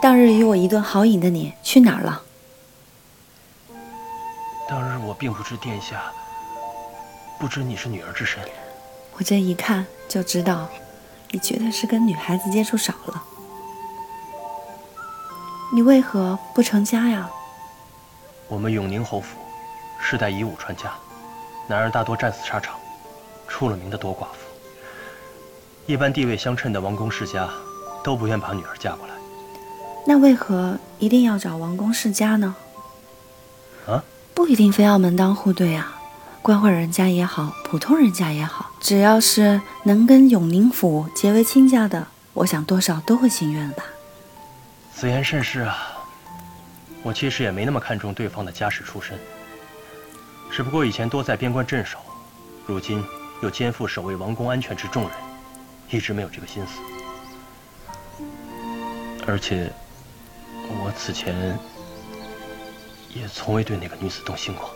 当日与我一顿豪饮的你去哪儿了？当日我并不知殿下，不知你是女儿之身。我这一看就知道，你绝对是跟女孩子接触少了。你为何不成家呀？我们永宁侯府世代以武传家，男儿大多战死沙场，出了名的多寡妇。一般地位相称的王公世家都不愿把女儿嫁过来。那为何一定要找王公世家呢？啊？不一定非要门当户对啊，官宦人家也好，普通人家也好，只要是能跟永宁府结为亲家的，我想多少都会心愿吧。此言甚是啊。我其实也没那么看重对方的家世出身，只不过以前多在边关镇守，如今又肩负守卫王宫安全之重任，一直没有这个心思。而且，我此前也从未对那个女子动心过。